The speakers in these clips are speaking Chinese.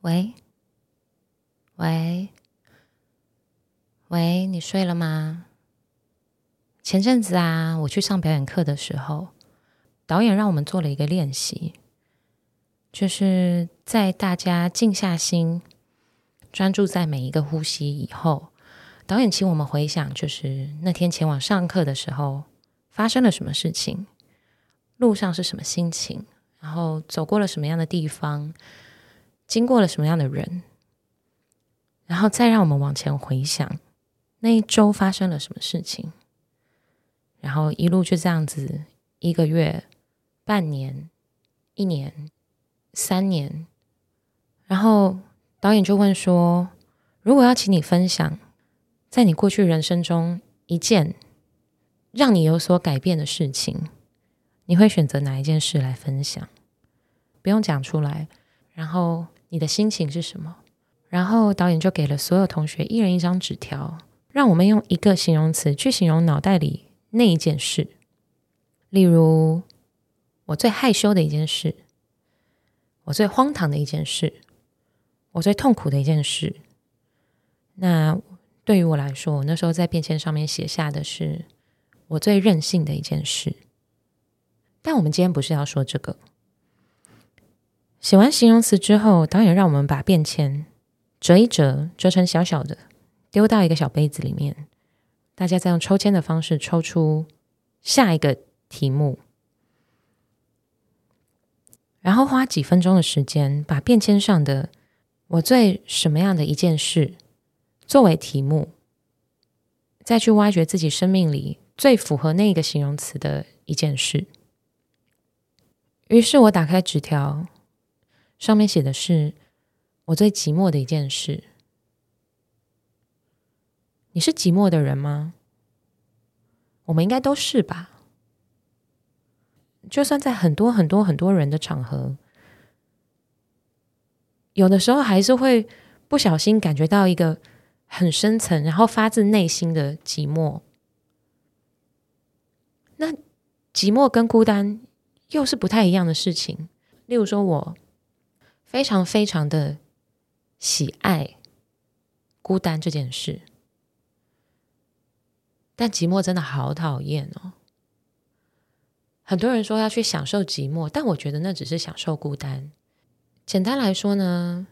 喂，喂，喂，你睡了吗？前阵子啊，我去上表演课的时候，导演让我们做了一个练习，就是在大家静下心，专注在每一个呼吸以后，导演请我们回想，就是那天前往上课的时候发生了什么事情，路上是什么心情，然后走过了什么样的地方。经过了什么样的人，然后再让我们往前回想那一周发生了什么事情，然后一路就这样子，一个月、半年、一年、三年，然后导演就问说：“如果要请你分享，在你过去人生中一件让你有所改变的事情，你会选择哪一件事来分享？不用讲出来，然后。”你的心情是什么？然后导演就给了所有同学一人一张纸条，让我们用一个形容词去形容脑袋里那一件事。例如，我最害羞的一件事，我最荒唐的一件事，我最痛苦的一件事。那对于我来说，我那时候在便签上面写下的是我最任性的一件事。但我们今天不是要说这个。写完形容词之后，导演让我们把便签折一折，折成小小的，丢到一个小杯子里面。大家再用抽签的方式抽出下一个题目，然后花几分钟的时间，把便签上的“我最什么样的一件事”作为题目，再去挖掘自己生命里最符合那个形容词的一件事。于是我打开纸条。上面写的是我最寂寞的一件事。你是寂寞的人吗？我们应该都是吧。就算在很多很多很多人的场合，有的时候还是会不小心感觉到一个很深层，然后发自内心的寂寞。那寂寞跟孤单又是不太一样的事情。例如说，我。非常非常的喜爱孤单这件事，但寂寞真的好讨厌哦。很多人说要去享受寂寞，但我觉得那只是享受孤单。简单来说呢，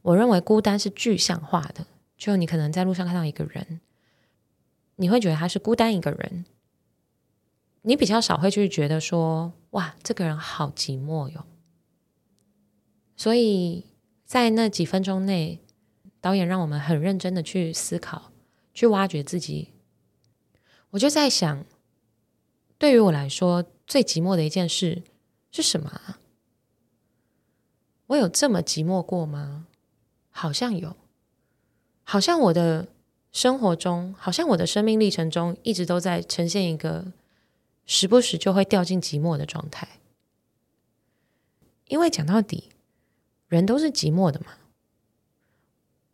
我认为孤单是具象化的，就你可能在路上看到一个人，你会觉得他是孤单一个人，你比较少会去觉得说，哇，这个人好寂寞哟。所以在那几分钟内，导演让我们很认真的去思考，去挖掘自己。我就在想，对于我来说，最寂寞的一件事是什么？我有这么寂寞过吗？好像有，好像我的生活中，好像我的生命历程中，一直都在呈现一个时不时就会掉进寂寞的状态。因为讲到底。人都是寂寞的嘛。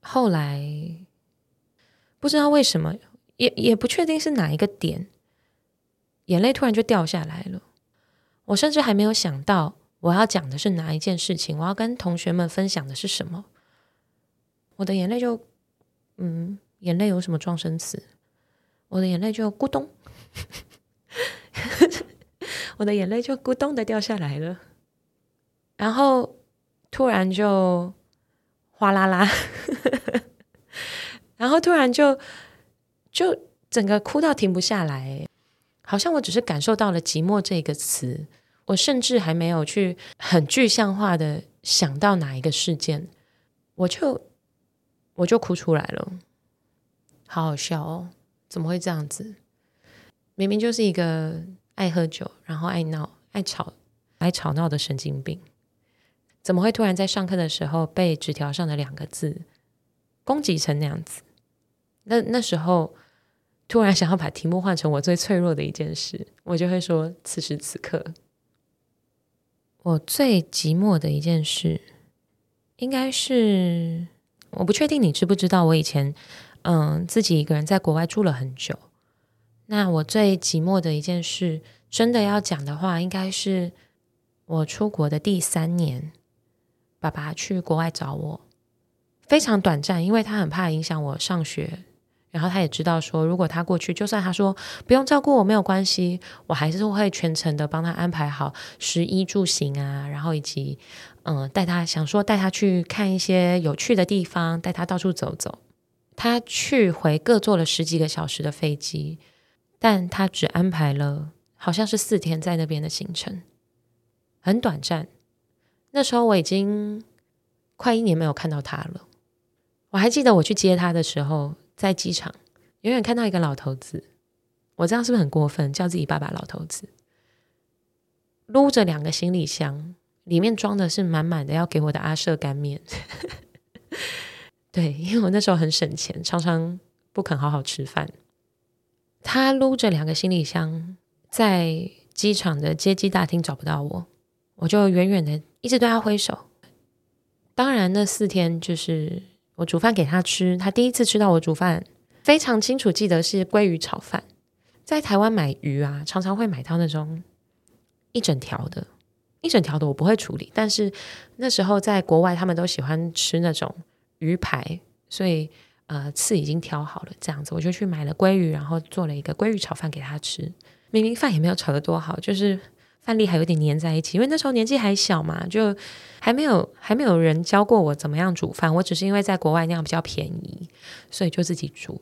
后来不知道为什么，也也不确定是哪一个点，眼泪突然就掉下来了。我甚至还没有想到我要讲的是哪一件事情，我要跟同学们分享的是什么。我的眼泪就，嗯，眼泪有什么状声词？我的眼泪就咕咚，我的眼泪就咕咚的掉下来了，然后。突然就哗啦啦，然后突然就就整个哭到停不下来，好像我只是感受到了寂寞这个词，我甚至还没有去很具象化的想到哪一个事件，我就我就哭出来了，好好笑哦，怎么会这样子？明明就是一个爱喝酒，然后爱闹、爱吵、爱吵闹的神经病。怎么会突然在上课的时候被纸条上的两个字攻击成那样子？那那时候突然想要把题目换成我最脆弱的一件事，我就会说：此时此刻，我最寂寞的一件事，应该是我不确定你知不知道，我以前嗯，自己一个人在国外住了很久。那我最寂寞的一件事，真的要讲的话，应该是我出国的第三年，爸爸去国外找我，非常短暂，因为他很怕影响我上学。然后他也知道说，如果他过去，就算他说不用照顾我没有关系，我还是会全程的帮他安排好食衣住行啊，然后以及嗯带他想说带他去看一些有趣的地方，带他到处走走。他去回各坐了十几个小时的飞机，但他只安排了好像是四天在那边的行程，很短暂。那时候我已经快一年没有看到他了。我还记得我去接他的时候。在机场，远远看到一个老头子，我这样是不是很过分？叫自己爸爸老头子，撸着两个行李箱，里面装的是满满的要给我的阿舍干面。对，因为我那时候很省钱，常常不肯好好吃饭。他撸着两个行李箱，在机场的接机大厅找不到我，我就远远的一直对他挥手。当然，那四天就是。我煮饭给他吃，他第一次吃到我煮饭，非常清楚记得是鲑鱼炒饭。在台湾买鱼啊，常常会买到那种一整条的，一整条的我不会处理。但是那时候在国外，他们都喜欢吃那种鱼排，所以呃刺已经挑好了，这样子我就去买了鲑鱼，然后做了一个鲑鱼炒饭给他吃。明明饭也没有炒得多好，就是。饭粒还有点黏在一起，因为那时候年纪还小嘛，就还没有还没有人教过我怎么样煮饭。我只是因为在国外那样比较便宜，所以就自己煮。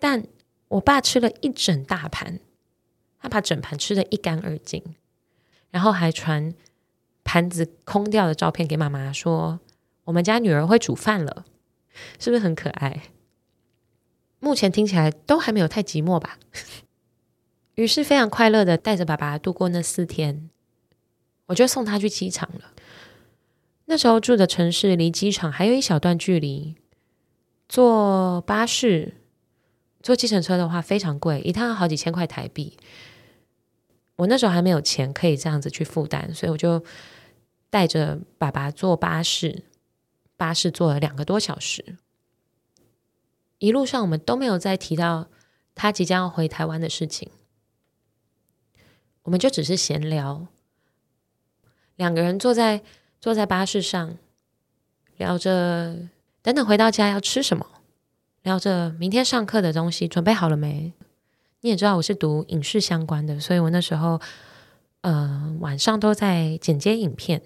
但我爸吃了一整大盘，他把整盘吃得一干二净，然后还传盘子空掉的照片给妈妈说：“我们家女儿会煮饭了，是不是很可爱？”目前听起来都还没有太寂寞吧。于是非常快乐的带着爸爸度过那四天，我就送他去机场了。那时候住的城市离机场还有一小段距离，坐巴士、坐计程车的话非常贵，一趟要好几千块台币。我那时候还没有钱可以这样子去负担，所以我就带着爸爸坐巴士，巴士坐了两个多小时。一路上我们都没有再提到他即将要回台湾的事情。我们就只是闲聊，两个人坐在坐在巴士上，聊着等等回到家要吃什么，聊着明天上课的东西准备好了没？你也知道我是读影视相关的，所以我那时候呃晚上都在剪接影片。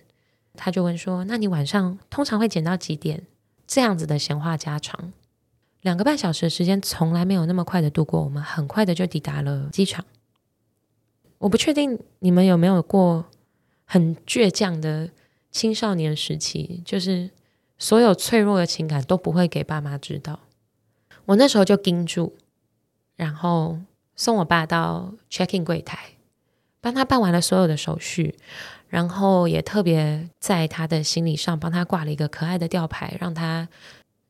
他就问说：“那你晚上通常会剪到几点？”这样子的闲话家常，两个半小时的时间从来没有那么快的度过，我们很快的就抵达了机场。我不确定你们有没有过很倔强的青少年时期，就是所有脆弱的情感都不会给爸妈知道。我那时候就盯住，然后送我爸到 check-in 柜台，帮他办完了所有的手续，然后也特别在他的行李上帮他挂了一个可爱的吊牌，让他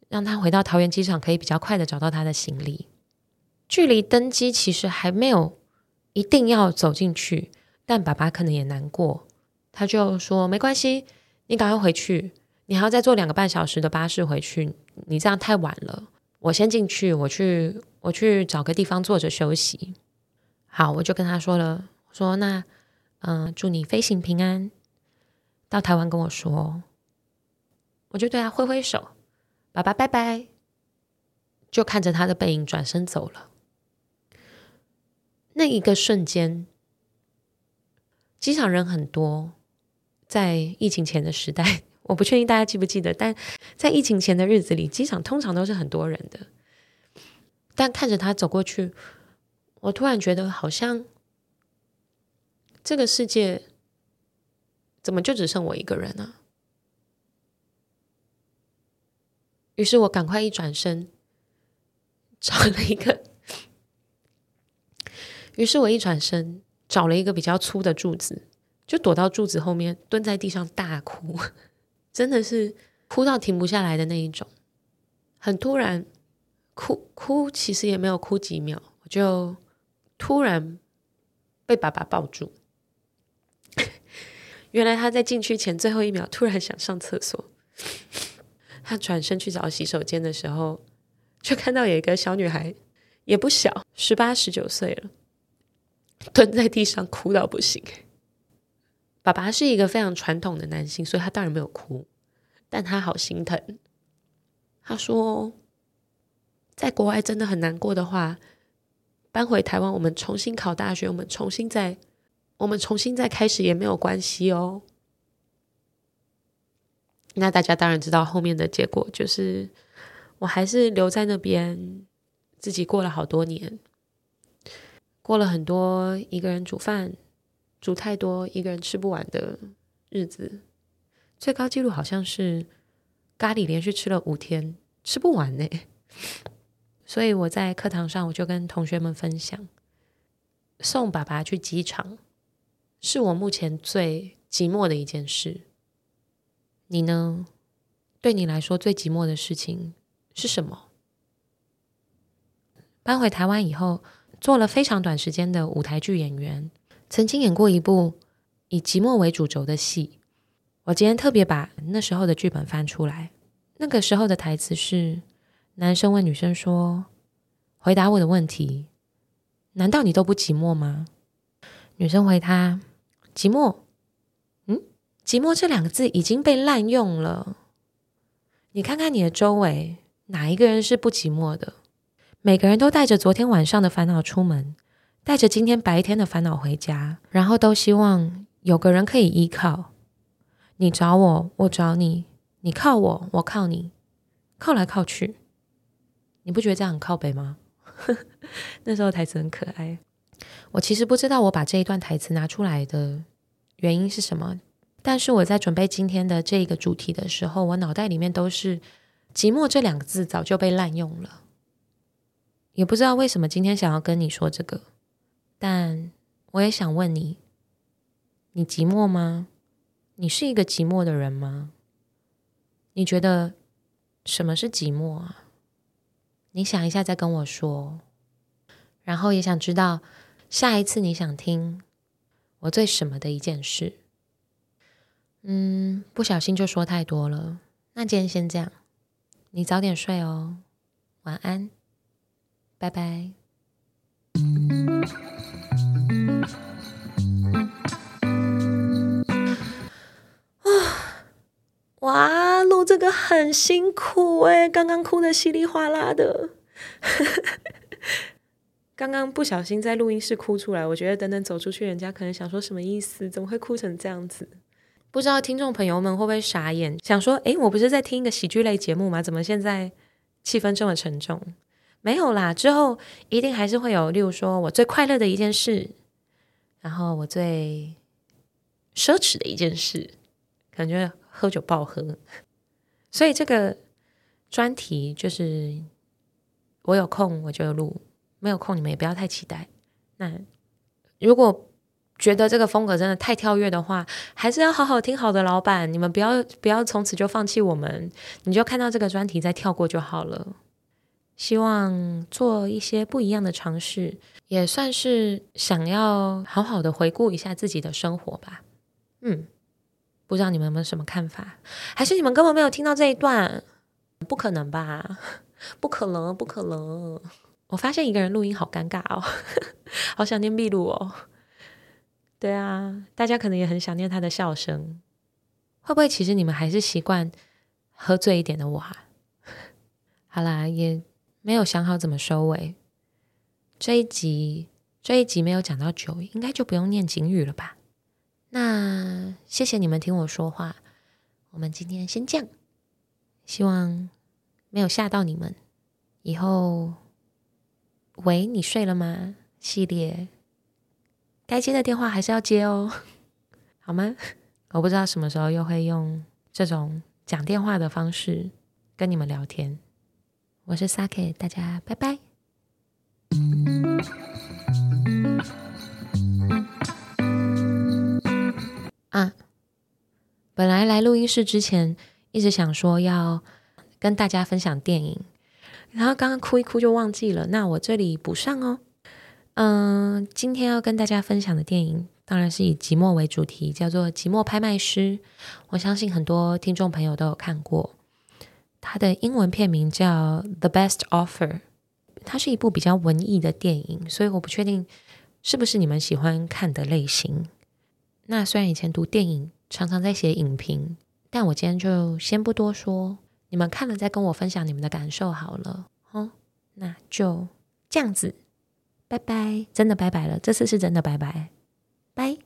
让他回到桃园机场可以比较快的找到他的行李。距离登机其实还没有。一定要走进去，但爸爸可能也难过，他就说：“没关系，你赶快回去，你还要再坐两个半小时的巴士回去，你这样太晚了。我先进去，我去，我去找个地方坐着休息。”好，我就跟他说了，说：“那，嗯、祝你飞行平安，到台湾跟我说。”我就对他挥挥手，爸爸拜拜，就看着他的背影转身走了。那一个瞬间，机场人很多。在疫情前的时代，我不确定大家记不记得，但在疫情前的日子里，机场通常都是很多人的。但看着他走过去，我突然觉得好像这个世界怎么就只剩我一个人呢？于是我赶快一转身，找了一个。于是我一转身，找了一个比较粗的柱子，就躲到柱子后面，蹲在地上大哭，真的是哭到停不下来的那一种。很突然，哭哭其实也没有哭几秒，我就突然被爸爸抱住。原来他在进去前最后一秒突然想上厕所，他转身去找洗手间的时候，就看到有一个小女孩，也不小，十八十九岁了，蹲在地上哭到不行。爸爸是一个非常传统的男性，所以他当然没有哭，但他好心疼。他说，在国外真的很难过的话，搬回台湾，我们重新考大学，我们重新再，我们重新再开始也没有关系哦。那大家当然知道后面的结果，就是我还是留在那边，自己过了好多年，过了很多一个人煮饭。煮太多一个人吃不完的日子，最高纪录好像是咖喱连续吃了五天，吃不完呢。所以我在课堂上我就跟同学们分享，送爸爸去机场是我目前最寂寞的一件事。你呢？对你来说最寂寞的事情是什么？搬回台湾以后，做了非常短时间的舞台剧演员。曾经演过一部以寂寞为主轴的戏，我今天特别把那时候的剧本翻出来。那个时候的台词是：男生问女生说：“回答我的问题，难道你都不寂寞吗？”女生回他：“寂寞？嗯，寂寞这两个字已经被滥用了。你看看你的周围，哪一个人是不寂寞的？每个人都带着昨天晚上的烦恼出门。”带着今天白天的烦恼回家，然后都希望有个人可以依靠。你找我，我找你；你靠我，我靠你，靠来靠去。你不觉得这样很靠北吗？那时候台词很可爱。我其实不知道我把这一段台词拿出来的原因是什么，但是我在准备今天的这个主题的时候，我脑袋里面都是“寂寞”这两个字早就被滥用了。也不知道为什么今天想要跟你说这个。但我也想问你：你寂寞吗？你是一个寂寞的人吗？你觉得什么是寂寞啊？你想一下再跟我说。然后也想知道下一次你想听我最什么的一件事。嗯，不小心就说太多了。那今天先这样，你早点睡哦，晚安，拜拜。哇，录这个很辛苦诶，刚刚哭得稀里哗啦的，刚刚不小心在录音室哭出来，我觉得等等走出去，人家可能想说什么意思？怎么会哭成这样子？不知道听众朋友们会不会傻眼，想说，诶，我不是在听一个喜剧类节目吗？怎么现在气氛这么沉重？没有啦，之后一定还是会有，例如说我最快乐的一件事，然后我最奢侈的一件事，感觉。喝酒爆喝，所以这个专题就是我有空我就录，没有空你们也不要太期待。那如果觉得这个风格真的太跳跃的话，还是要好好听好的，老板，你们不要不要从此就放弃我们，你就看到这个专题再跳过就好了。希望做一些不一样的尝试，也算是想要好好的回顾一下自己的生活吧。嗯。不知道你们有没有什么看法？还是你们根本没有听到这一段？不可能吧？不可能，不可能！我发现一个人录音好尴尬哦，好想念秘鲁哦。对啊，大家可能也很想念他的笑声。会不会其实你们还是习惯喝醉一点的我啊？好啦，也没有想好怎么收尾。这一集，这一集没有讲到酒，应该就不用念警语了吧？那谢谢你们听我说话，我们今天先这样。希望没有吓到你们。以后，喂，你睡了吗？系列该接的电话还是要接哦，好吗？我不知道什么时候又会用这种讲电话的方式跟你们聊天。我是 Sake，大家拜拜。啊，本来来录音室之前一直想说要跟大家分享电影，然后刚刚哭一哭就忘记了。那我这里补上哦。嗯，今天要跟大家分享的电影当然是以寂寞为主题，叫做《寂寞拍卖师》。我相信很多听众朋友都有看过，它的英文片名叫《The Best Offer》，它是一部比较文艺的电影，所以我不确定是不是你们喜欢看的类型。那虽然以前读电影常常在写影评，但我今天就先不多说，你们看了再跟我分享你们的感受好了。哦，那就这样子，拜拜，真的拜拜了，这次是真的拜拜。拜